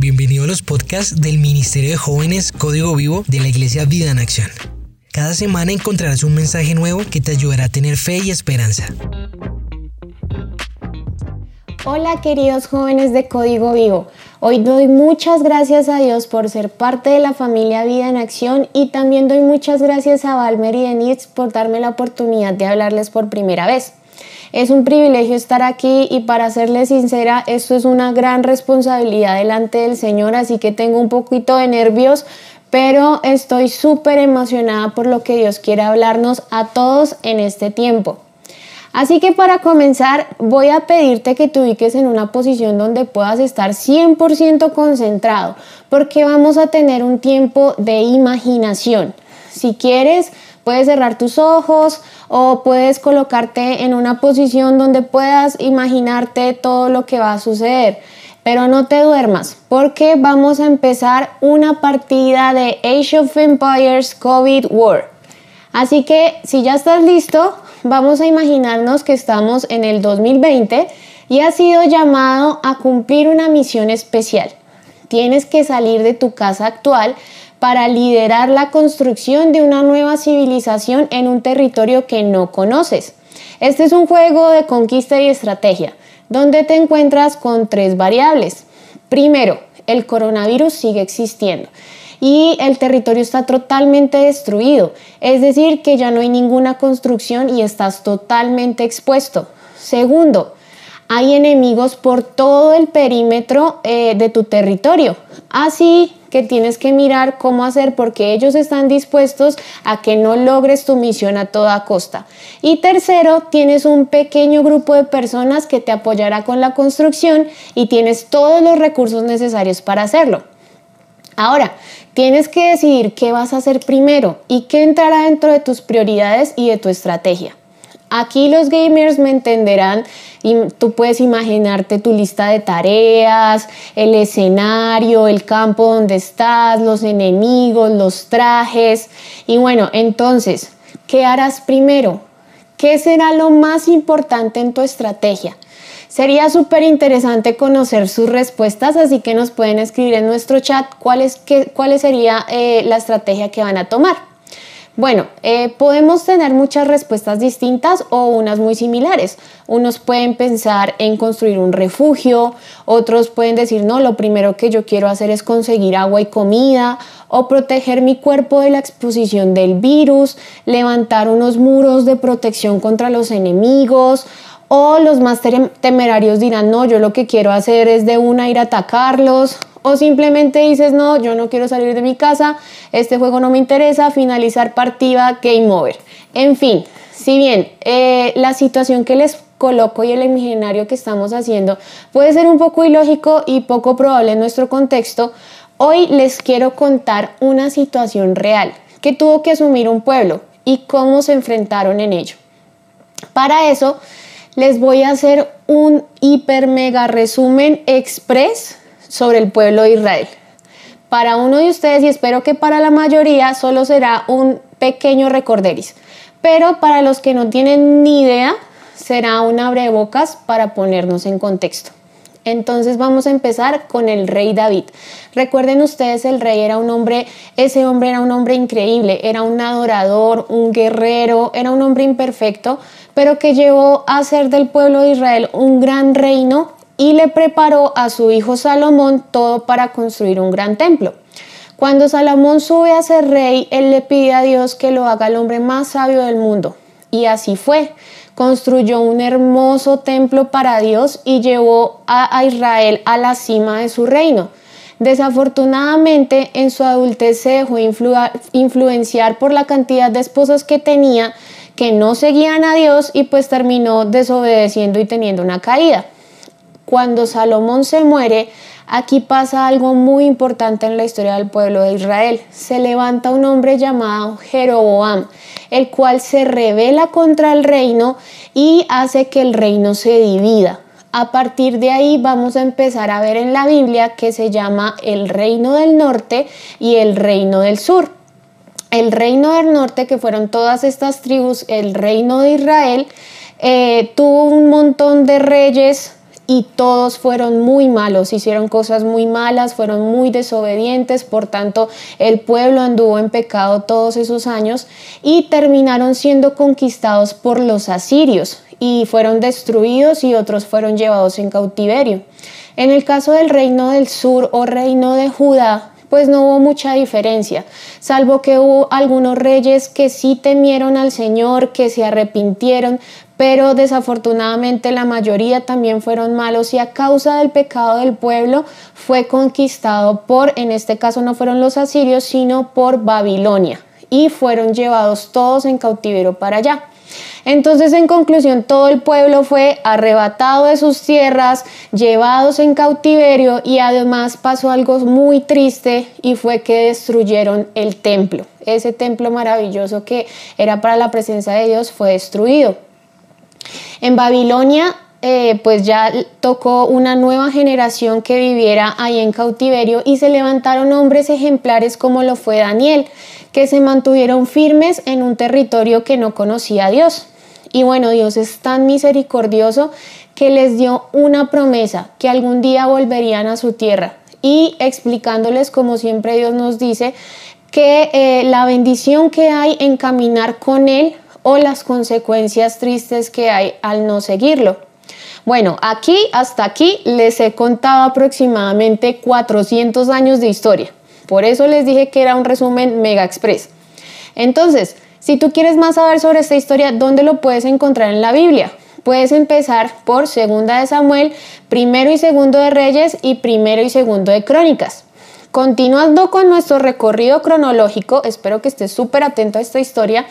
Bienvenido a los podcasts del Ministerio de Jóvenes Código Vivo de la Iglesia Vida en Acción. Cada semana encontrarás un mensaje nuevo que te ayudará a tener fe y esperanza. Hola queridos jóvenes de Código Vivo. Hoy doy muchas gracias a Dios por ser parte de la familia Vida en Acción y también doy muchas gracias a Valmer y Denise por darme la oportunidad de hablarles por primera vez. Es un privilegio estar aquí y para serles sincera, esto es una gran responsabilidad delante del Señor, así que tengo un poquito de nervios, pero estoy súper emocionada por lo que Dios quiere hablarnos a todos en este tiempo. Así que para comenzar voy a pedirte que te ubiques en una posición donde puedas estar 100% concentrado, porque vamos a tener un tiempo de imaginación. Si quieres, puedes cerrar tus ojos o puedes colocarte en una posición donde puedas imaginarte todo lo que va a suceder. Pero no te duermas porque vamos a empezar una partida de Age of Empires COVID War. Así que si ya estás listo, vamos a imaginarnos que estamos en el 2020 y has sido llamado a cumplir una misión especial. Tienes que salir de tu casa actual para liderar la construcción de una nueva civilización en un territorio que no conoces. Este es un juego de conquista y estrategia, donde te encuentras con tres variables. Primero, el coronavirus sigue existiendo y el territorio está totalmente destruido, es decir, que ya no hay ninguna construcción y estás totalmente expuesto. Segundo, hay enemigos por todo el perímetro eh, de tu territorio, así que tienes que mirar cómo hacer porque ellos están dispuestos a que no logres tu misión a toda costa. Y tercero, tienes un pequeño grupo de personas que te apoyará con la construcción y tienes todos los recursos necesarios para hacerlo. Ahora, tienes que decidir qué vas a hacer primero y qué entrará dentro de tus prioridades y de tu estrategia. Aquí los gamers me entenderán y tú puedes imaginarte tu lista de tareas, el escenario, el campo donde estás, los enemigos, los trajes. Y bueno, entonces, ¿qué harás primero? ¿Qué será lo más importante en tu estrategia? Sería súper interesante conocer sus respuestas, así que nos pueden escribir en nuestro chat cuál, cuál sería eh, la estrategia que van a tomar. Bueno, eh, podemos tener muchas respuestas distintas o unas muy similares. Unos pueden pensar en construir un refugio, otros pueden decir, no, lo primero que yo quiero hacer es conseguir agua y comida o proteger mi cuerpo de la exposición del virus, levantar unos muros de protección contra los enemigos o los más temerarios dirán, no, yo lo que quiero hacer es de una ir a atacarlos. O simplemente dices, no, yo no quiero salir de mi casa, este juego no me interesa, finalizar partida, game over. En fin, si bien eh, la situación que les coloco y el imaginario que estamos haciendo puede ser un poco ilógico y poco probable en nuestro contexto, hoy les quiero contar una situación real que tuvo que asumir un pueblo y cómo se enfrentaron en ello. Para eso, les voy a hacer un hiper mega resumen express sobre el pueblo de Israel. Para uno de ustedes y espero que para la mayoría solo será un pequeño recorderis, pero para los que no tienen ni idea será un abrebocas para ponernos en contexto. Entonces vamos a empezar con el rey David. Recuerden ustedes, el rey era un hombre, ese hombre era un hombre increíble, era un adorador, un guerrero, era un hombre imperfecto, pero que llevó a ser del pueblo de Israel un gran reino y le preparó a su hijo Salomón todo para construir un gran templo. Cuando Salomón sube a ser rey, él le pide a Dios que lo haga el hombre más sabio del mundo. Y así fue construyó un hermoso templo para Dios y llevó a, Israel a la cima de su reino. Desafortunadamente, en su adultez se dejó influenciar por la cantidad de esposas que tenía que no seguían a Dios y pues terminó desobedeciendo y teniendo una caída. Cuando Salomón se muere, aquí pasa algo muy importante en la historia del pueblo de Israel. Se levanta un hombre llamado Jeroboam el cual se revela contra el reino y hace que el reino se divida. A partir de ahí vamos a empezar a ver en la Biblia que se llama el reino del norte y el reino del sur. El reino del norte, que fueron todas estas tribus, el reino de Israel, eh, tuvo un montón de reyes y todos fueron muy malos, hicieron cosas muy malas, fueron muy desobedientes, por tanto el pueblo anduvo en pecado todos esos años y terminaron siendo conquistados por los asirios y fueron destruidos y otros fueron llevados en cautiverio. En el caso del reino del sur o reino de Judá, pues no hubo mucha diferencia, salvo que hubo algunos reyes que sí temieron al Señor, que se arrepintieron, pero desafortunadamente la mayoría también fueron malos y a causa del pecado del pueblo fue conquistado por, en este caso no fueron los asirios, sino por Babilonia y fueron llevados todos en cautiverio para allá. Entonces, en conclusión, todo el pueblo fue arrebatado de sus tierras, llevados en cautiverio y además pasó algo muy triste y fue que destruyeron el templo. Ese templo maravilloso que era para la presencia de Dios fue destruido. En Babilonia eh, pues ya tocó una nueva generación que viviera ahí en cautiverio y se levantaron hombres ejemplares como lo fue Daniel, que se mantuvieron firmes en un territorio que no conocía a Dios. Y bueno, Dios es tan misericordioso que les dio una promesa, que algún día volverían a su tierra. Y explicándoles, como siempre Dios nos dice, que eh, la bendición que hay en caminar con Él o las consecuencias tristes que hay al no seguirlo. Bueno, aquí hasta aquí les he contado aproximadamente 400 años de historia. Por eso les dije que era un resumen mega express. Entonces, si tú quieres más saber sobre esta historia, ¿dónde lo puedes encontrar en la Biblia? Puedes empezar por Segunda de Samuel, Primero y Segundo de Reyes y Primero y Segundo de Crónicas. Continuando con nuestro recorrido cronológico, espero que estés súper atento a esta historia.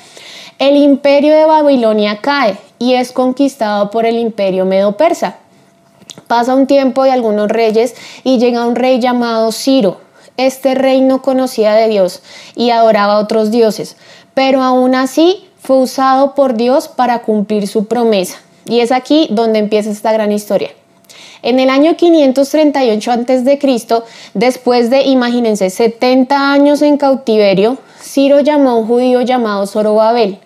El imperio de Babilonia cae y es conquistado por el imperio medo-persa. Pasa un tiempo de algunos reyes y llega un rey llamado Ciro. Este rey no conocía de Dios y adoraba a otros dioses, pero aún así fue usado por Dios para cumplir su promesa. Y es aquí donde empieza esta gran historia. En el año 538 a.C., después de, imagínense, 70 años en cautiverio, Ciro llamó a un judío llamado Zorobabel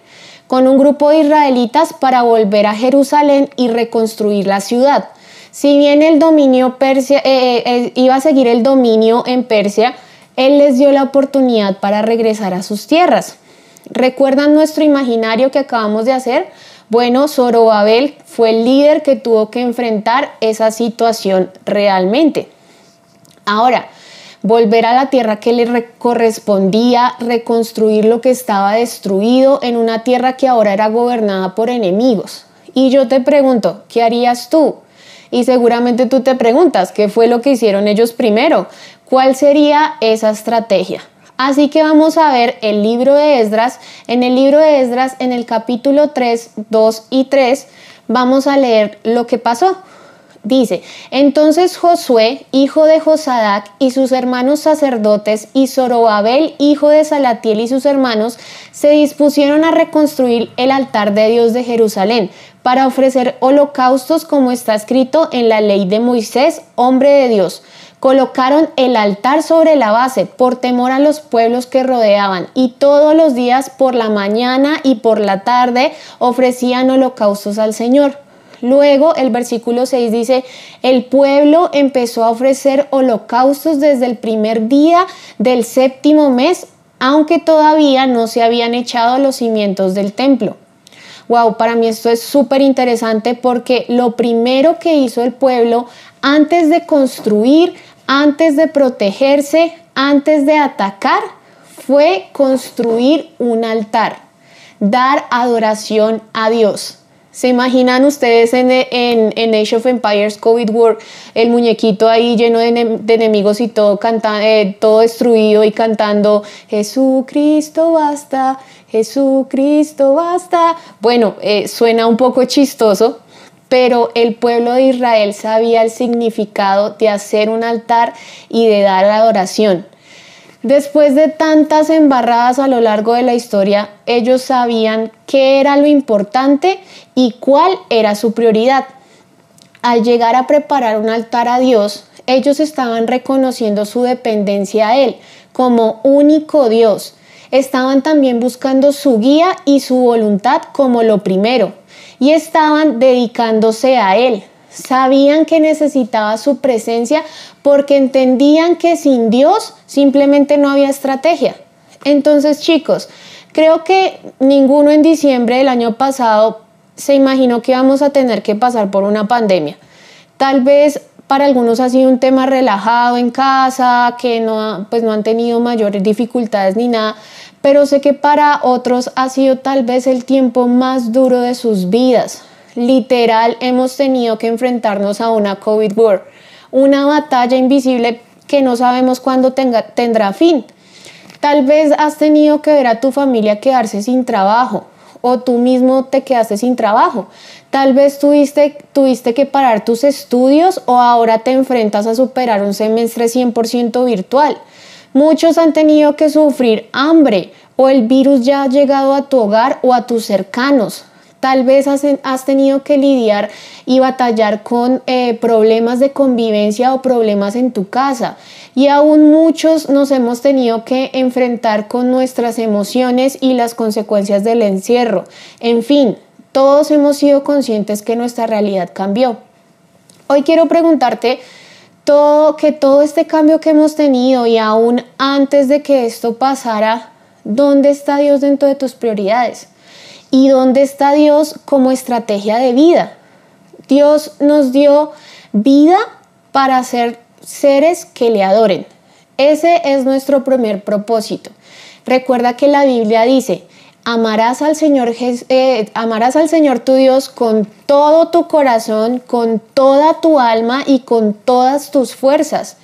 con un grupo de israelitas para volver a Jerusalén y reconstruir la ciudad. Si bien el dominio Persia eh, eh, eh, iba a seguir el dominio en Persia, él les dio la oportunidad para regresar a sus tierras. ¿Recuerdan nuestro imaginario que acabamos de hacer? Bueno, Zorobabel fue el líder que tuvo que enfrentar esa situación realmente. Ahora, volver a la tierra que le correspondía, reconstruir lo que estaba destruido en una tierra que ahora era gobernada por enemigos. Y yo te pregunto, ¿qué harías tú? Y seguramente tú te preguntas, ¿qué fue lo que hicieron ellos primero? ¿Cuál sería esa estrategia? Así que vamos a ver el libro de Esdras. En el libro de Esdras, en el capítulo 3, 2 y 3, vamos a leer lo que pasó. Dice, entonces Josué, hijo de Josadac, y sus hermanos sacerdotes, y Zorobabel, hijo de Salatiel, y sus hermanos, se dispusieron a reconstruir el altar de Dios de Jerusalén, para ofrecer holocaustos como está escrito en la ley de Moisés, hombre de Dios. Colocaron el altar sobre la base por temor a los pueblos que rodeaban y todos los días por la mañana y por la tarde ofrecían holocaustos al Señor. Luego el versículo 6 dice, el pueblo empezó a ofrecer holocaustos desde el primer día del séptimo mes, aunque todavía no se habían echado los cimientos del templo. Wow, para mí esto es súper interesante porque lo primero que hizo el pueblo antes de construir, antes de protegerse, antes de atacar, fue construir un altar, dar adoración a Dios. ¿Se imaginan ustedes en, en, Age of Empires COVID War el muñequito ahí lleno de, enemigos y todo, canta, eh, todo destruido y cantando Jesucristo basta, Jesucristo basta? Bueno, eh, suena un poco chistoso, pero el pueblo de Israel sabía el significado de hacer un altar y de dar adoración. Después de tantas embarradas a lo largo de la historia, ellos sabían qué era lo importante y cuál era su prioridad. Al llegar a preparar un altar a Dios, ellos estaban reconociendo su dependencia a Él como único Dios. Estaban también buscando su guía y su voluntad como lo primero y estaban dedicándose a Él. Sabían que necesitaba su presencia porque entendían que sin Dios simplemente no había estrategia. Entonces, chicos, creo que ninguno en diciembre del año pasado se imaginó que íbamos a tener que pasar por una pandemia. Tal vez para algunos ha sido un tema relajado en casa, que no, pues no han tenido mayores dificultades ni nada, pero sé que para otros ha sido tal vez el tiempo más duro de sus vidas. Literal, hemos tenido que enfrentarnos a una COVID War, una batalla invisible que no sabemos cuándo tendrá fin. Tal vez has tenido que ver a tu familia quedarse sin trabajo o tú mismo te quedaste sin trabajo. Tal vez tuviste, tuviste que parar tus estudios o ahora te enfrentas a superar un semestre 100% virtual. Muchos han tenido que sufrir hambre o el virus ya ha llegado a tu hogar o a tus cercanos. Tal vez has, tenido que lidiar y batallar con eh, problemas de convivencia o problemas en tu casa. Y aún muchos nos hemos tenido que enfrentar con nuestras emociones y las consecuencias del encierro. En fin, todos hemos sido conscientes que nuestra realidad cambió. Hoy quiero preguntarte todo, que todo este cambio que hemos tenido y aún antes de que esto pasara, ¿dónde está Dios dentro de tus prioridades? ¿Y dónde está Dios como estrategia de vida? Dios nos dio vida para ser seres que le adoren. Ese es nuestro primer propósito. Recuerda que la Biblia dice, amarás al Señor, eh, amarás al Señor tu Dios con todo tu corazón, con toda tu alma y con todas tus fuerzas.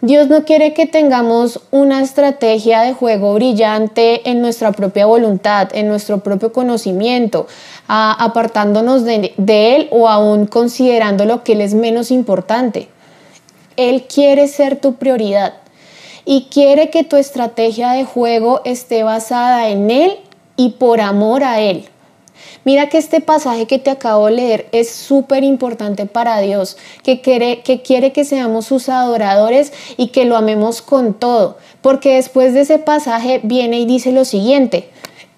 Dios no quiere que tengamos una estrategia de juego brillante en nuestra propia voluntad, en nuestro propio conocimiento, apartándonos de, de Él o aún considerando lo que Él es menos importante. Él quiere ser tu prioridad y quiere que tu estrategia de juego esté basada en Él y por amor a Él. Mira que este pasaje que te acabo de leer es súper importante para Dios, que quiere, que quiere que seamos sus adoradores y que lo amemos con todo, porque después de ese pasaje viene y dice lo siguiente,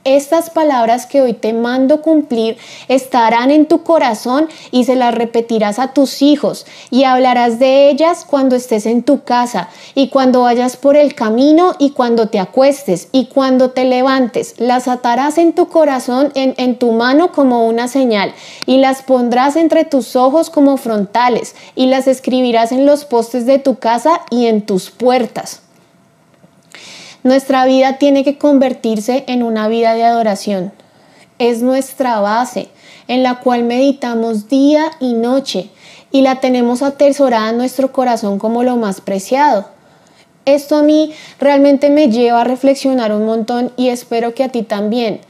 estas palabras que hoy te mando cumplir estarán en tu corazón y se las repetirás a tus hijos y hablarás de ellas cuando estés en tu casa y cuando vayas por el camino y cuando te acuestes y cuando te levantes. Las atarás en tu corazón, en, en tu mano como una señal y las pondrás entre tus ojos como frontales y las escribirás en los postes de tu casa y en tus puertas. Nuestra vida tiene que convertirse en una vida de adoración. Es nuestra base en la cual meditamos día y noche y la tenemos atesorada en nuestro corazón como lo más preciado. Esto a mí realmente me lleva a reflexionar un montón y espero que a ti también.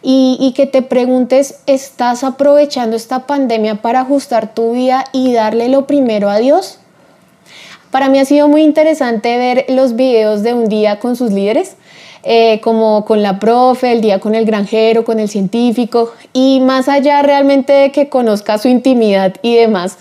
Y, y, que te preguntes, ¿estás aprovechando esta pandemia para ajustar tu vida y darle lo primero a Dios? Para mí ha sido muy interesante ver los videos de un día con sus líderes, eh, como con la profe, el día con el granjero, con el científico, y más allá realmente de que conozca su intimidad y demás,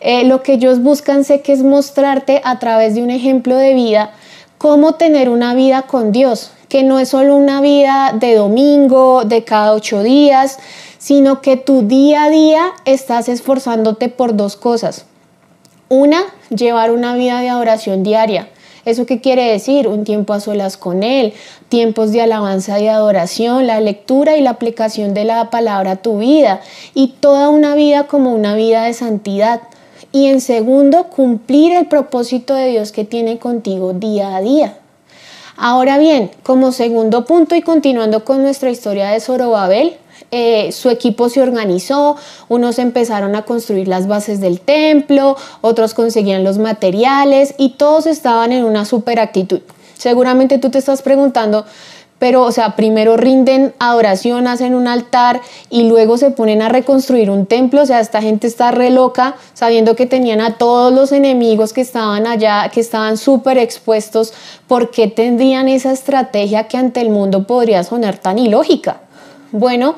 eh, lo que ellos buscan sé que es mostrarte a través de un ejemplo de vida cómo tener una vida con Dios, que no es solo una vida de domingo, de cada ocho días, sino que tu día a día estás esforzándote por dos cosas. Una, llevar una vida de adoración diaria. ¿Eso qué quiere decir? Un tiempo a solas con Él, tiempos de alabanza y adoración, la lectura y la aplicación de la palabra a tu vida y toda una vida como una vida de santidad. Y en segundo, cumplir el propósito de Dios que tiene contigo día a día. Ahora bien, como segundo punto y continuando con nuestra historia de Zorobabel, eh, su equipo se organizó, unos empezaron a construir las bases del templo, otros conseguían los materiales y todos estaban en una super actitud. Seguramente tú te estás preguntando, pero o sea, primero rinden adoración, hacen un altar y luego se ponen a reconstruir un templo, o sea, esta gente está re loca sabiendo que tenían a todos los enemigos que estaban allá, que estaban súper expuestos, ¿por qué tendrían esa estrategia que ante el mundo podría sonar tan ilógica? Bueno,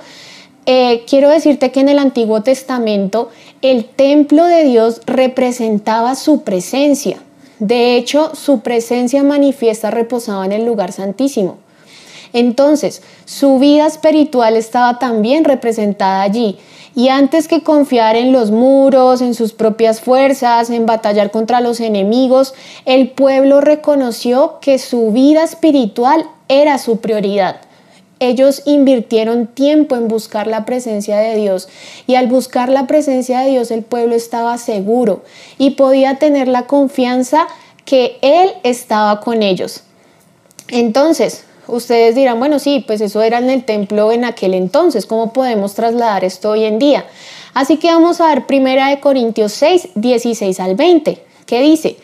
eh, quiero decirte que en el Antiguo Testamento el templo de Dios representaba su presencia. De hecho, su presencia manifiesta reposaba en el lugar santísimo. Entonces, su vida espiritual estaba también representada allí. Y antes que confiar en los muros, en sus propias fuerzas, en batallar contra los enemigos, el pueblo reconoció que su vida espiritual era su prioridad. Ellos invirtieron tiempo en buscar la presencia de Dios y al buscar la presencia de Dios el pueblo estaba seguro y podía tener la confianza que Él estaba con ellos. Entonces, ustedes dirán, bueno, sí, pues eso era en el templo en aquel entonces, ¿cómo podemos trasladar esto hoy en día? Así que vamos a ver primera de Corintios 6, 16 al 20, que dice,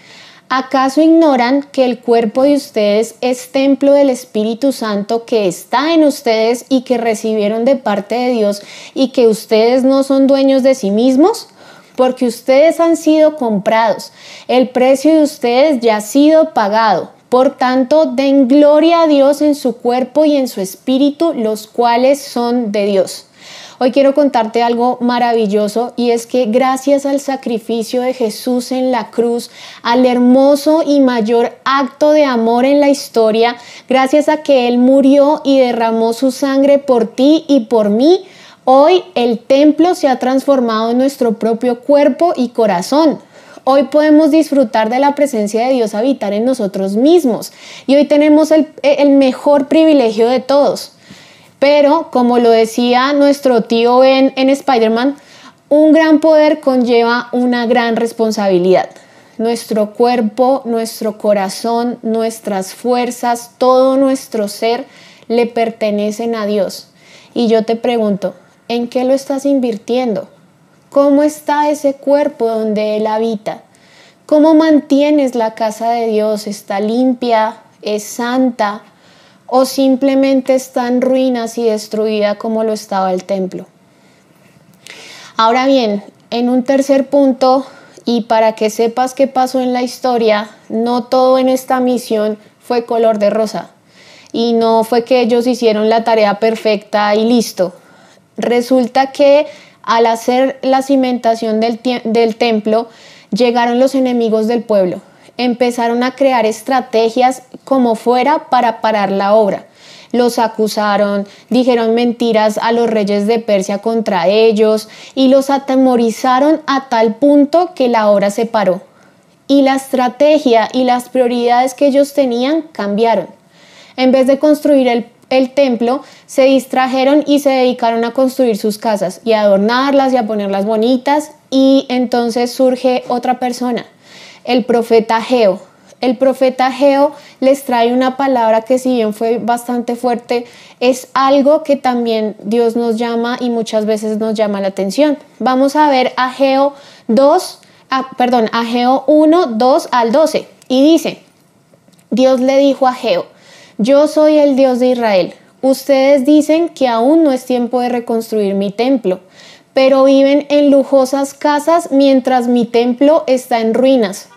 ¿acaso ignoran que el cuerpo de ustedes es templo del Espíritu Santo que está en ustedes y que recibieron de parte de Dios y que ustedes no son dueños de sí mismos? Porque ustedes han sido comprados, el precio de ustedes ya ha sido pagado. Por tanto, den gloria a Dios en su cuerpo y en su espíritu, los cuales son de Dios. Hoy quiero contarte algo maravilloso y es que gracias al sacrificio de Jesús en la cruz, al hermoso y mayor acto de amor en la historia, gracias a que Él murió y derramó su sangre por ti y por mí, hoy el templo se ha transformado en nuestro propio cuerpo y corazón. Hoy podemos disfrutar de la presencia de Dios habitar en nosotros mismos y hoy tenemos el, mejor privilegio de todos. Pero, como lo decía nuestro tío Ben en Spider-Man, un gran poder conlleva una gran responsabilidad. Nuestro cuerpo, nuestro corazón, nuestras fuerzas, todo nuestro ser le pertenecen a Dios. Y yo te pregunto, ¿en qué lo estás invirtiendo? ¿Cómo está ese cuerpo donde Él habita? ¿Cómo mantienes la casa de Dios? ¿Está limpia? ¿Es santa? ¿O simplemente está en ruinas y destruida como lo estaba el templo? Ahora bien, en un tercer punto, y para que sepas qué pasó en la historia, no todo en esta misión fue color de rosa. Y no fue que ellos hicieron la tarea perfecta y listo. Resulta que al hacer la cimentación del, del templo, llegaron los enemigos del pueblo. Empezaron a crear estrategias como fuera para parar la obra. Los acusaron, dijeron mentiras a los reyes de Persia contra ellos y los atemorizaron a tal punto que la obra se paró. Y la estrategia y las prioridades que ellos tenían cambiaron. En vez de construir el templo, se distrajeron y se dedicaron a construir sus casas y a adornarlas y a ponerlas bonitas. Y entonces surge otra persona, el profeta Geo. El profeta Geo les trae una palabra que si bien fue bastante fuerte, es algo que también Dios nos llama y muchas veces nos llama la atención. Vamos a ver a Geo 2, perdón, a Geo 1, 2 al 12. Y dice, Dios le dijo a Geo, yo soy el Dios de Israel. Ustedes dicen que aún no es tiempo de reconstruir mi templo, pero viven en lujosas casas mientras mi templo está en ruinas.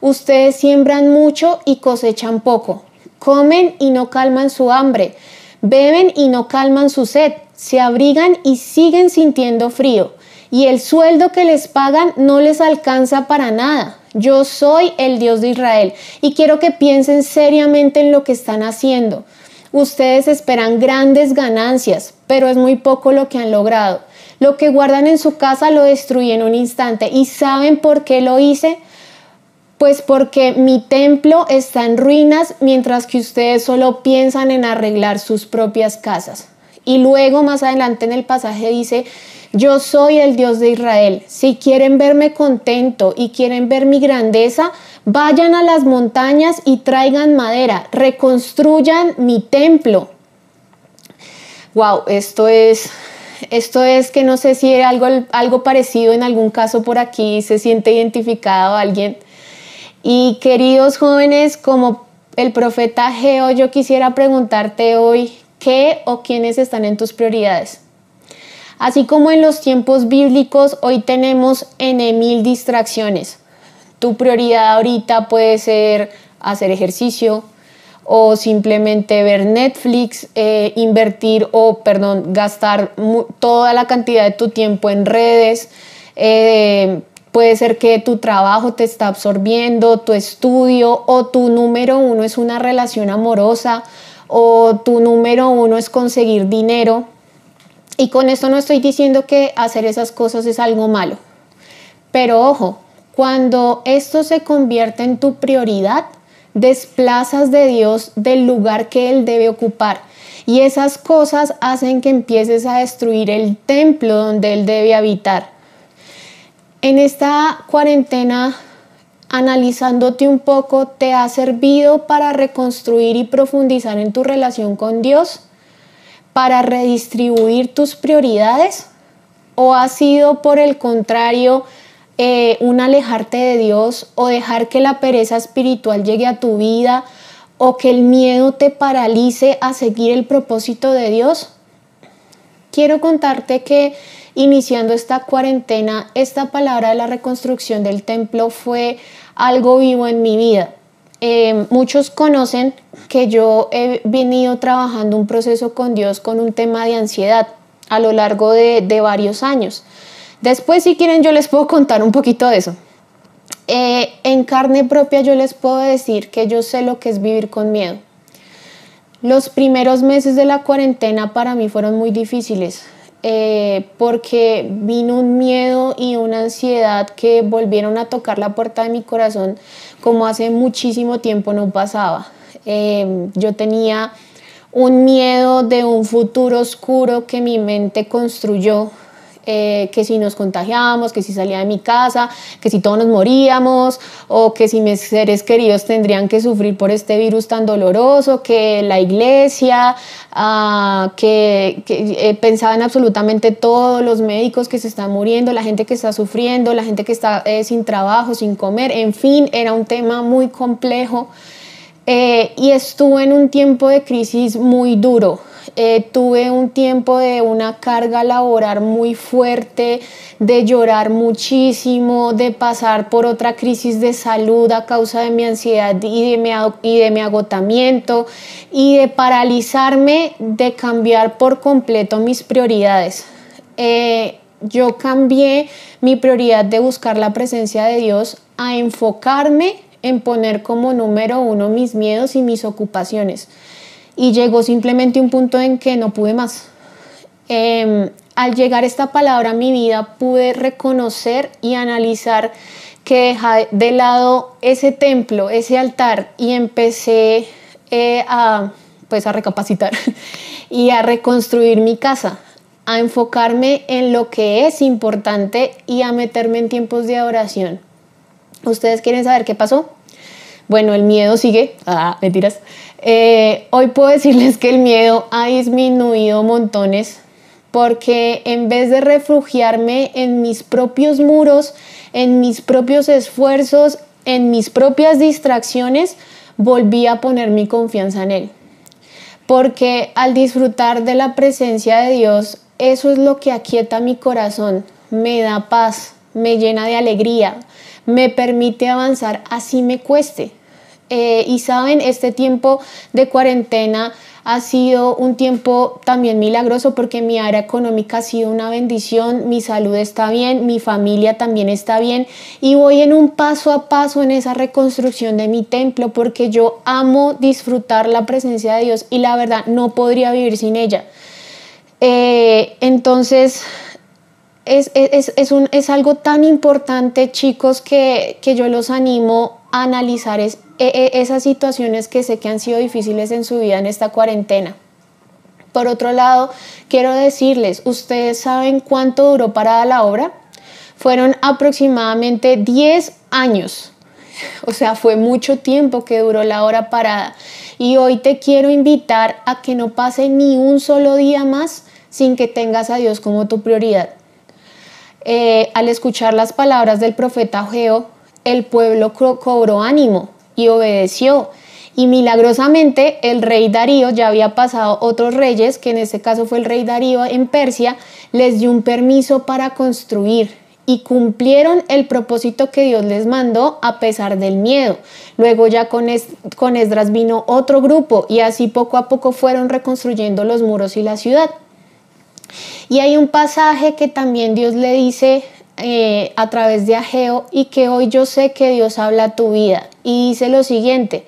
Ustedes siembran mucho y cosechan poco. Comen y no calman su hambre. Beben y no calman su sed. Se abrigan y siguen sintiendo frío. Y el sueldo que les pagan no les alcanza para nada. Yo soy el Dios de Israel y quiero que piensen seriamente en lo que están haciendo. Ustedes esperan grandes ganancias, pero es muy poco lo que han logrado. Lo que guardan en su casa lo destruí en un instante. ¿Y saben por qué lo hice? Pues porque mi templo está en ruinas mientras que ustedes solo piensan en arreglar sus propias casas. Y luego más adelante en el pasaje dice, yo soy el Dios de Israel. Si quieren verme contento y quieren ver mi grandeza, vayan a las montañas y traigan madera, reconstruyan mi templo. Wow, esto es esto es que no sé si era algo, algo parecido en algún caso por aquí, se siente identificado alguien. Y queridos jóvenes, como el profeta Geo, yo quisiera preguntarte hoy, ¿qué o quiénes están en tus prioridades? Así como en los tiempos bíblicos, hoy tenemos en mil distracciones. Tu prioridad ahorita puede ser hacer ejercicio o simplemente ver Netflix, eh, invertir o, perdón, gastar toda la cantidad de tu tiempo en redes. Eh, puede ser que tu trabajo te está absorbiendo, tu estudio o tu número uno es una relación amorosa o tu número uno es conseguir dinero Y con esto no estoy diciendo que hacer esas cosas es algo malo. Pero ojo, cuando esto se convierte en tu prioridad, desplazas de Dios del lugar que Él debe ocupar. Y esas cosas hacen que empieces a destruir el templo donde Él debe habitar. En esta cuarentena, analizándote un poco, ¿te ha servido para reconstruir y profundizar en tu relación con Dios? ¿Para redistribuir tus prioridades? ¿O ha sido por el contrario eh, un alejarte de Dios o dejar que la pereza espiritual llegue a tu vida o que el miedo te paralice a seguir el propósito de Dios? Quiero contarte que iniciando esta cuarentena, esta palabra de la reconstrucción del templo fue algo vivo en mi vida. Eh, muchos conocen que yo he venido trabajando un proceso con Dios con un tema de ansiedad a lo largo de, de varios años. Después, si quieren, yo les puedo contar un poquito de eso. Eh, en carne propia yo les puedo decir que yo sé lo que es vivir con miedo. Los primeros meses de la cuarentena para mí fueron muy difíciles eh, porque vino un miedo y una ansiedad que volvieron a tocar la puerta de mi corazón como hace muchísimo tiempo no pasaba. Eh, yo tenía un miedo de un futuro oscuro que mi mente construyó eh, que si nos contagiábamos, que si salía de mi casa, que si todos nos moríamos, o que si mis seres queridos tendrían que sufrir por este virus tan doloroso, que la iglesia, ah, que, que eh, pensaban absolutamente todos los médicos que se están muriendo, la gente que está sufriendo, la gente que está eh, sin trabajo, sin comer, en fin, era un tema muy complejo. Y estuve en un tiempo de crisis muy duro. Eh, tuve un tiempo de una carga laboral muy fuerte, de llorar muchísimo, de pasar por otra crisis de salud a causa de mi ansiedad y de mi, y de mi agotamiento y de paralizarme, de cambiar por completo mis prioridades. Eh, yo cambié mi prioridad de buscar la presencia de Dios a enfocarme en poner como número uno mis miedos y mis ocupaciones y llegó simplemente un punto en que no pude más. Em, al llegar esta palabra a mi vida pude reconocer y analizar que dejé de lado ese templo, ese altar y empecé eh, a, pues a recapacitar y a reconstruir mi casa, a enfocarme en lo que es importante y a meterme en tiempos de oración. ¿Ustedes quieren saber qué pasó? Bueno, el miedo sigue, ah, mentiras. Eh, hoy puedo decirles que el miedo ha disminuido montones porque en vez de refugiarme en mis propios muros, en mis propios esfuerzos, en mis propias distracciones, volví a poner mi confianza en Él. Porque al disfrutar de la presencia de Dios, eso es lo que aquieta mi corazón, me da paz, me llena de alegría, me permite avanzar así me cueste. Eh, y saben, este tiempo de cuarentena ha sido un tiempo también milagroso porque mi área económica ha sido una bendición, mi salud está bien, mi familia también está bien y voy en un paso a paso en esa reconstrucción de mi templo porque yo amo disfrutar la presencia de Dios y la verdad no podría vivir sin ella. Eh, entonces, es, es, es, un, es, algo tan importante, chicos, que, que yo los animo a analizar es, e, e, esas situaciones que sé que han sido difíciles en su vida en esta cuarentena. Por otro lado, quiero decirles, ¿ustedes saben cuánto duró parada la obra? Fueron aproximadamente 10 años. O sea, fue mucho tiempo que duró la obra parada. Y hoy te quiero invitar a que no pase ni un solo día más sin que tengas a Dios como tu prioridad. Eh, al escuchar las palabras del profeta Geo, el pueblo cobró ánimo y obedeció. Y milagrosamente el rey Darío, ya había pasado otros reyes, que en este caso fue el rey Darío en Persia, les dio un permiso para construir y cumplieron el propósito que Dios les mandó a pesar del miedo. Luego ya con, con Esdras vino otro grupo y así poco a poco fueron reconstruyendo los muros y la ciudad. Y hay un pasaje que también Dios le dice eh, a través de Ageo y que hoy yo sé que Dios habla a tu vida. Y dice lo siguiente,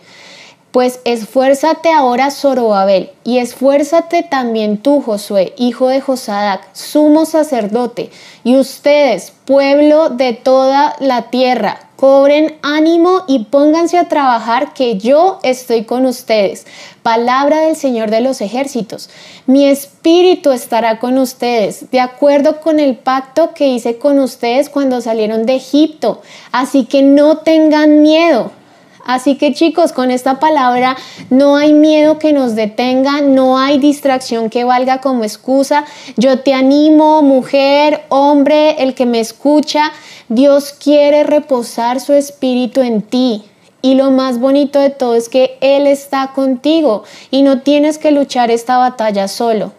Pues esfuérzate ahora, Zorobabel, y esfuérzate también tú, Josué, hijo de Josadac, sumo sacerdote, y ustedes, pueblo de toda la tierra, cobren ánimo y pónganse a trabajar, que yo estoy con ustedes. Palabra del Señor de los ejércitos. Mi espíritu estará con ustedes, de acuerdo con el pacto que hice con ustedes cuando salieron de Egipto. Así que no tengan miedo Así que chicos, con esta palabra no hay miedo que nos detenga, no hay distracción que valga como excusa. Yo te animo, mujer, hombre, el que me escucha, Dios quiere reposar su espíritu en ti. Y lo más bonito de todo es que Él está contigo y no tienes que luchar esta batalla solo.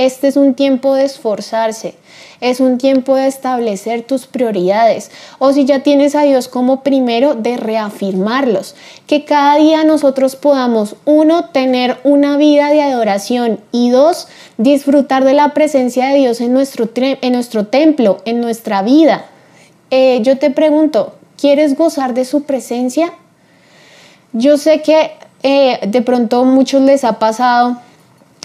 Este es un tiempo de esforzarse, es un tiempo de establecer tus prioridades o si ya tienes a Dios como primero, de reafirmarlos. Que cada día nosotros podamos, uno, tener una vida de adoración y dos, disfrutar de la presencia de Dios en nuestro, en nuestro templo, en nuestra vida. Eh, yo te pregunto, ¿quieres gozar de su presencia? Yo sé que eh, de pronto a muchos les ha pasado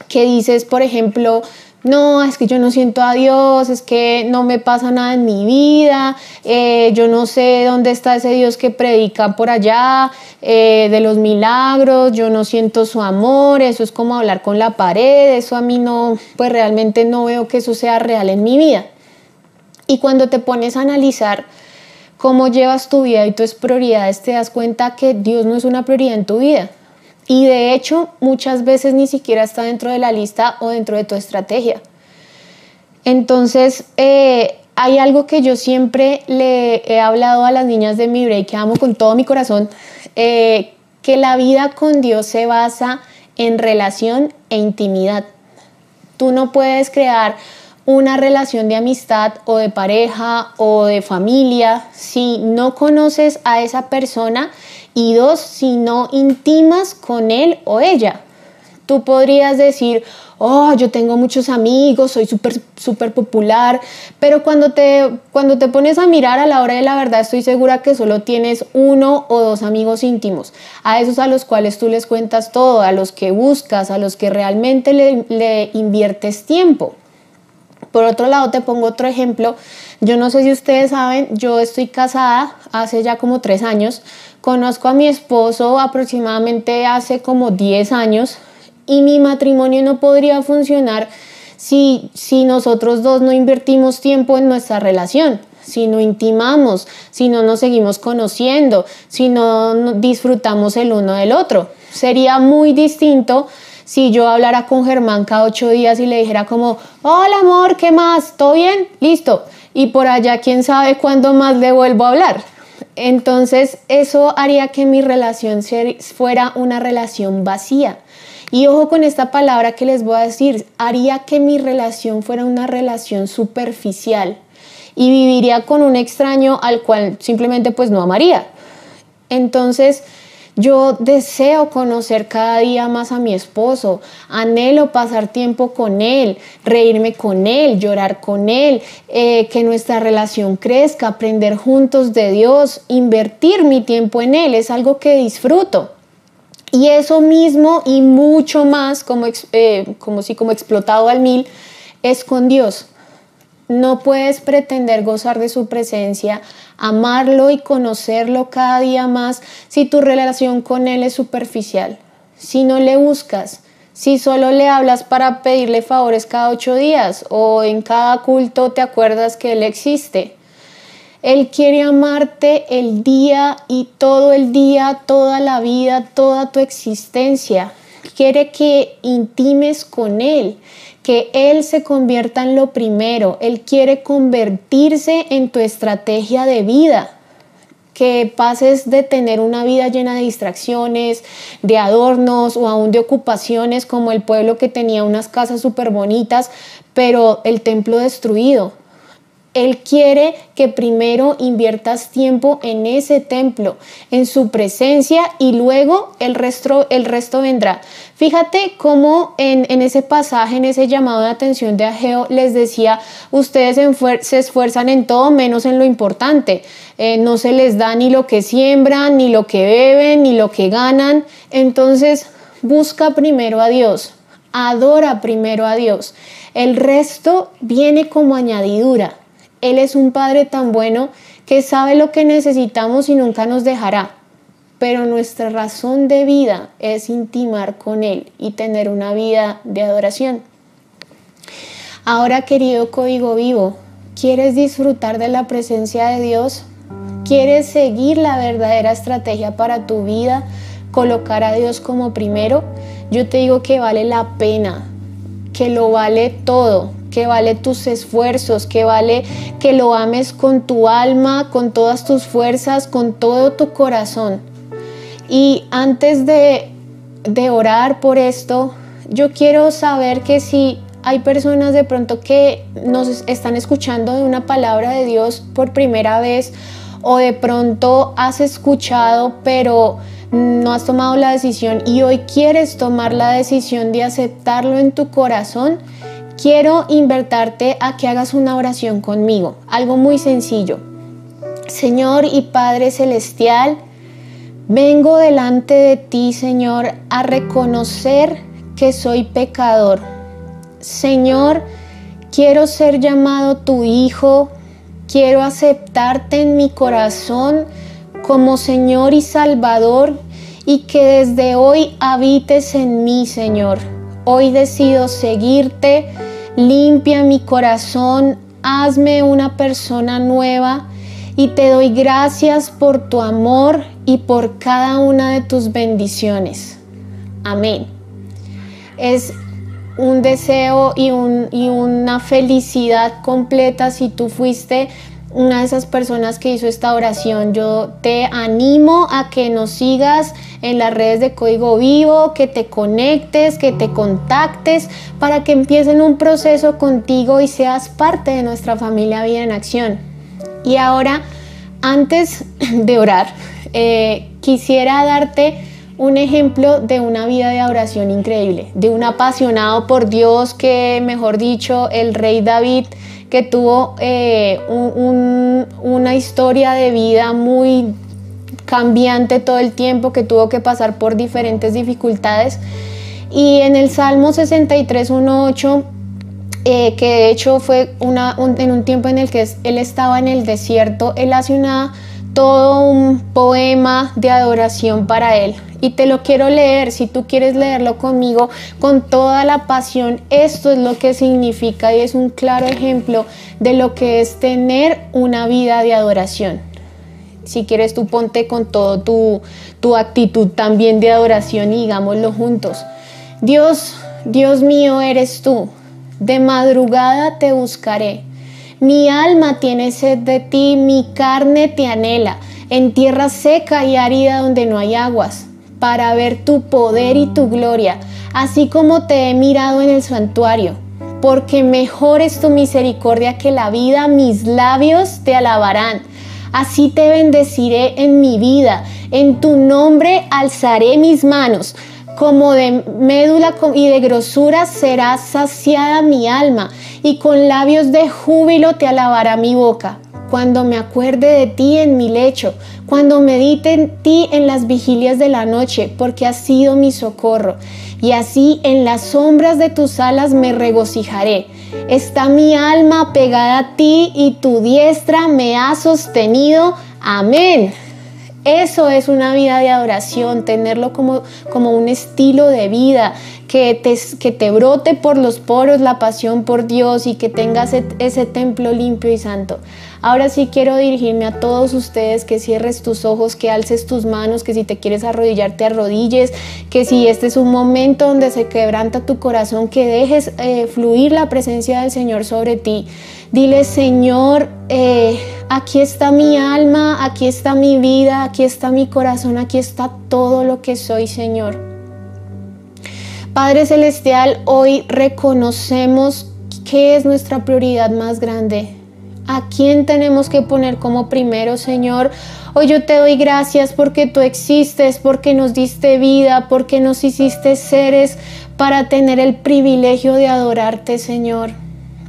que dices, por ejemplo, no, es que yo no siento a Dios, es que no me pasa nada en mi vida, eh, yo no sé dónde está ese Dios que predica por allá, eh, de los milagros, yo no siento su amor, eso es como hablar con la pared, eso a mí no, pues realmente no veo que eso sea real en mi vida. Y cuando te pones a analizar cómo llevas tu vida y tus prioridades, te das cuenta que Dios no es una prioridad en tu vida. Y de hecho, muchas veces ni siquiera está dentro de la lista o dentro de tu estrategia. Entonces, eh, hay algo que yo siempre le he hablado a las niñas de mi break, que amo con todo mi corazón, eh, que la vida con Dios se basa en relación e intimidad. Tú no puedes crear una relación de amistad o de pareja o de familia si no conoces a esa persona y dos, si no intimas con él o ella. Tú podrías decir, oh, yo tengo muchos amigos, soy súper super popular, pero cuando te, cuando te pones a mirar a la hora de la verdad, estoy segura que solo tienes uno o dos amigos íntimos, a esos a los cuales tú les cuentas todo, a los que buscas, a los que realmente le, le inviertes tiempo. Por otro lado, te pongo otro ejemplo. Yo no sé si ustedes saben, yo estoy casada hace ya como tres años Conozco a mi esposo aproximadamente hace como 10 años y mi matrimonio no podría funcionar si, si nosotros dos no invertimos tiempo en nuestra relación, si no intimamos, si no nos seguimos conociendo, si no disfrutamos el uno del otro. Sería muy distinto si yo hablara con Germán cada ocho días y le dijera como, hola amor, ¿qué más? ¿Todo bien? Listo. Y por allá, quién sabe cuándo más le vuelvo a hablar. Entonces eso haría que mi relación fuera una relación vacía. Y ojo con esta palabra que les voy a decir, haría que mi relación fuera una relación superficial y viviría con un extraño al cual simplemente pues no amaría. Entonces, yo deseo conocer cada día más a mi esposo, anhelo pasar tiempo con él, reírme con él, llorar con él, eh, que nuestra relación crezca, aprender juntos de Dios, invertir mi tiempo en él, es algo que disfruto. Y eso mismo y mucho más, como, eh, como si como explotado al mil, es con Dios. No puedes pretender gozar de su presencia, amarlo y conocerlo cada día más si tu relación con Él es superficial, si no le buscas, si solo le hablas para pedirle favores cada ocho días o en cada culto te acuerdas que Él existe. Él quiere amarte el día y todo el día, toda la vida, toda tu existencia. Quiere que intimes con Él que Él se convierta en lo primero. Él quiere convertirse en tu estrategia de vida. Que pases de tener una vida llena de distracciones, de adornos o aún de ocupaciones como el pueblo que tenía unas casas súper bonitas, pero el templo destruido. Él quiere que primero inviertas tiempo en ese templo, en su presencia y luego el resto, vendrá. Fíjate cómo en, ese pasaje, en ese llamado de atención de Ageo, les decía, ustedes se esfuerzan en todo menos en lo importante. Eh, no se les da ni lo que siembran, ni lo que beben, ni lo que ganan. Entonces, busca primero a Dios, adora primero a Dios. El resto viene como añadidura. Él es un Padre tan bueno que sabe lo que necesitamos y nunca nos dejará. Pero nuestra razón de vida es intimar con Él y tener una vida de adoración. Ahora, querido código vivo, ¿quieres disfrutar de la presencia de Dios? ¿Quieres seguir la verdadera estrategia para tu vida? ¿Colocar a Dios como primero? Yo te digo que vale la pena que lo vale todo, que vale tus esfuerzos, que vale que lo ames con tu alma, con todas tus fuerzas, con todo tu corazón. Y antes de, de orar por esto, yo quiero saber que si hay personas de pronto que nos están escuchando de una palabra de Dios por primera vez o de pronto has escuchado pero no has tomado la decisión y hoy quieres tomar la decisión de aceptarlo en tu corazón, quiero invertarte a que hagas una oración conmigo. Algo muy sencillo. Señor y Padre Celestial, vengo delante de ti, Señor, a reconocer que soy pecador. Señor, quiero ser llamado tu Hijo, quiero aceptarte en mi corazón como Señor y Salvador y que desde hoy habites en mí, Señor. Hoy decido seguirte, limpia mi corazón, hazme una persona nueva y te doy gracias por tu amor y por cada una de tus bendiciones. Amén. Es un deseo y, y una felicidad completa si tú fuiste una de esas personas que hizo esta oración. Yo te animo a que nos sigas en las redes de Código Vivo, que te conectes, que te contactes para que empiecen un proceso contigo y seas parte de nuestra familia Vida en Acción. Y ahora, antes de orar, eh, quisiera darte un ejemplo de una vida de oración increíble, de un apasionado por Dios que, mejor dicho, el rey David que tuvo eh, una historia de vida muy cambiante todo el tiempo, que tuvo que pasar por diferentes dificultades. Y en el Salmo 63, 1.8, eh, que de hecho fue una, en un tiempo en el que él estaba en el desierto, él hace una, todo un poema de adoración para él y te lo quiero leer. Si tú quieres leerlo conmigo con toda la pasión, esto es lo que significa y es un claro ejemplo de lo que es tener una vida de adoración. Si quieres tú ponte con todo tu, tu actitud también de adoración y digámoslo juntos. Dios, Dios mío eres tú. De madrugada te buscaré. Mi alma tiene sed de ti, mi carne te anhela, en tierra seca y árida donde no hay aguas para ver tu poder y tu gloria, así como te he mirado en el santuario. Porque mejor es tu misericordia que la vida, mis labios te alabarán. Así te bendeciré en mi vida, en tu nombre alzaré mis manos. Como de médula y de grosura será saciada mi alma, y con labios de júbilo te alabará mi boca cuando me acuerde de ti en mi lecho, cuando medite en ti en las vigilias de la noche, porque has sido mi socorro. Y así en las sombras de tus alas me regocijaré. Está mi alma pegada a ti y tu diestra me ha sostenido. Amén. Eso es una vida de adoración, tenerlo como, como un estilo de vida, que te, que te brote por los poros la pasión por Dios y que tengas ese templo limpio y santo. Ahora sí quiero dirigirme a todos ustedes que cierres tus ojos, que alces tus manos, que si te quieres arrodillar te arrodilles, que si este es un momento donde se quebranta tu corazón, que dejes eh, fluir la presencia del Señor sobre ti. Dile, Señor, eh, aquí está mi alma, aquí está mi vida, aquí está mi corazón, aquí está todo lo que soy, Señor. Padre Celestial, hoy reconocemos que es nuestra prioridad más grande ¿A quién tenemos que poner como primero, Señor? Hoy yo te doy gracias porque tú existes, porque nos diste vida, porque nos hiciste seres para tener el privilegio de adorarte, Señor.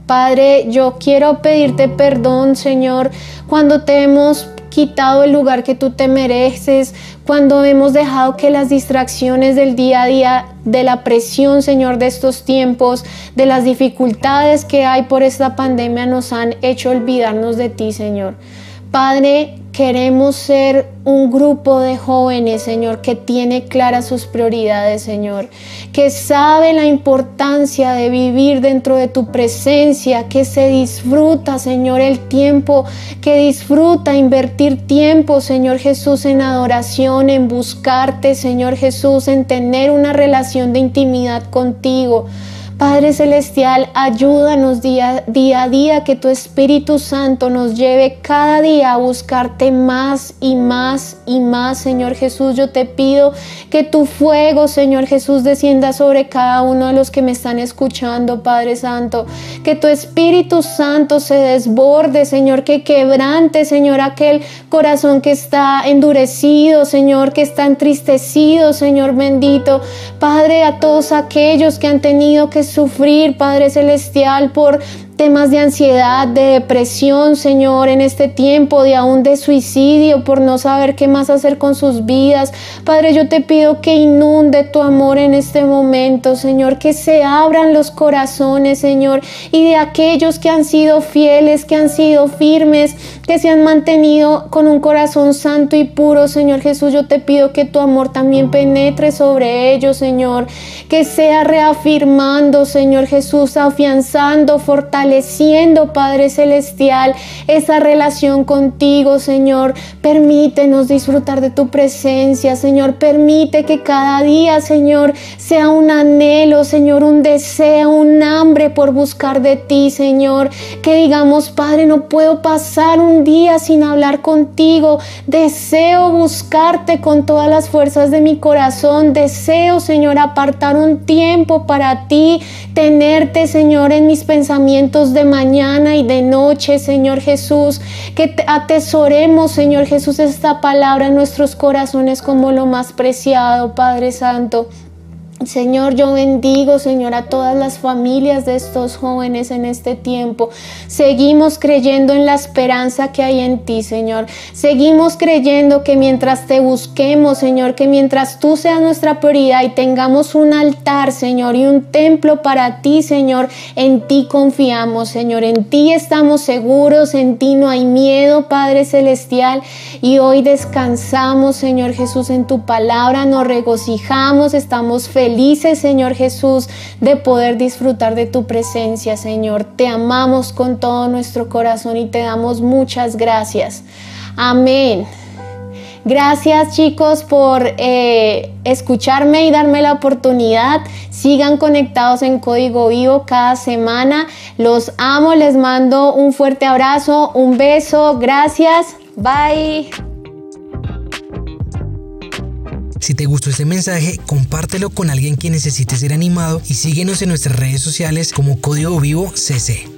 Padre, yo quiero pedirte perdón, Señor, cuando te hemos quitado el lugar que tú te mereces, cuando hemos dejado que las distracciones del día a día, de la presión, Señor, de estos tiempos, de las dificultades que hay por esta pandemia nos han hecho olvidarnos de ti, Señor. Padre, queremos ser un grupo de jóvenes, Señor, que tiene claras sus prioridades, Señor, que sabe la importancia de vivir dentro de tu presencia, que se disfruta, Señor, el tiempo, que disfruta invertir tiempo, Señor Jesús, en adoración, en buscarte, Señor Jesús, en tener una relación de intimidad contigo. Padre Celestial, ayúdanos día, día, a día que tu Espíritu Santo nos lleve cada día a buscarte más y más y más, Señor Jesús. Yo te pido que tu fuego, Señor Jesús, descienda sobre cada uno de los que me están escuchando, Padre Santo. Que tu Espíritu Santo se desborde, Señor, que quebrante, Señor, aquel corazón que está endurecido, Señor, que está entristecido, Señor bendito. Padre, a todos aquellos que han tenido que sufrir, Padre Celestial, por temas de ansiedad, de depresión, Señor, en este tiempo, de aún de suicidio, por no saber qué más hacer con sus vidas. Padre, yo te pido que inunde tu amor en este momento, Señor, que se abran los corazones, Señor, y de aquellos que han sido fieles, que han sido firmes, que se han mantenido con un corazón santo y puro, Señor Jesús, yo te pido que tu amor también penetre sobre ellos, Señor, que sea reafirmando, Señor Jesús, afianzando, fortaleciendo, fortaleciendo, Padre Celestial, esa relación contigo, Señor. Permítenos disfrutar de tu presencia, Señor. Permite que cada día, Señor, sea un anhelo, Señor, un deseo, un hambre por buscar de ti, Señor. Que digamos, Padre, no puedo pasar un día sin hablar contigo. Deseo buscarte con todas las fuerzas de mi corazón. Deseo, Señor, apartar un tiempo para ti, tenerte, Señor, en mis pensamientos de mañana y de noche, Señor Jesús, que atesoremos, Señor Jesús, esta palabra en nuestros corazones como lo más preciado, Padre Santo. Señor, yo bendigo, Señor, a todas las familias de estos jóvenes en este tiempo. Seguimos creyendo en la esperanza que hay en ti, Señor. Seguimos creyendo que mientras te busquemos, Señor, que mientras tú seas nuestra prioridad y tengamos un altar, Señor, y un templo para ti, Señor, en ti confiamos, Señor. En ti estamos seguros, en ti no hay miedo, Padre Celestial. Y hoy descansamos, Señor Jesús, en tu palabra, nos regocijamos, estamos felices felices, Señor Jesús, de poder disfrutar de tu presencia, Señor. Te amamos con todo nuestro corazón y te damos muchas gracias. Amén. Gracias chicos por eh, escucharme y darme la oportunidad. Sigan conectados en Código Vivo cada semana. Los amo, les mando un fuerte abrazo, un beso. Gracias. Bye. Si te gustó este mensaje, compártelo con alguien que necesite ser animado y síguenos en nuestras redes sociales como Código Vivo CC.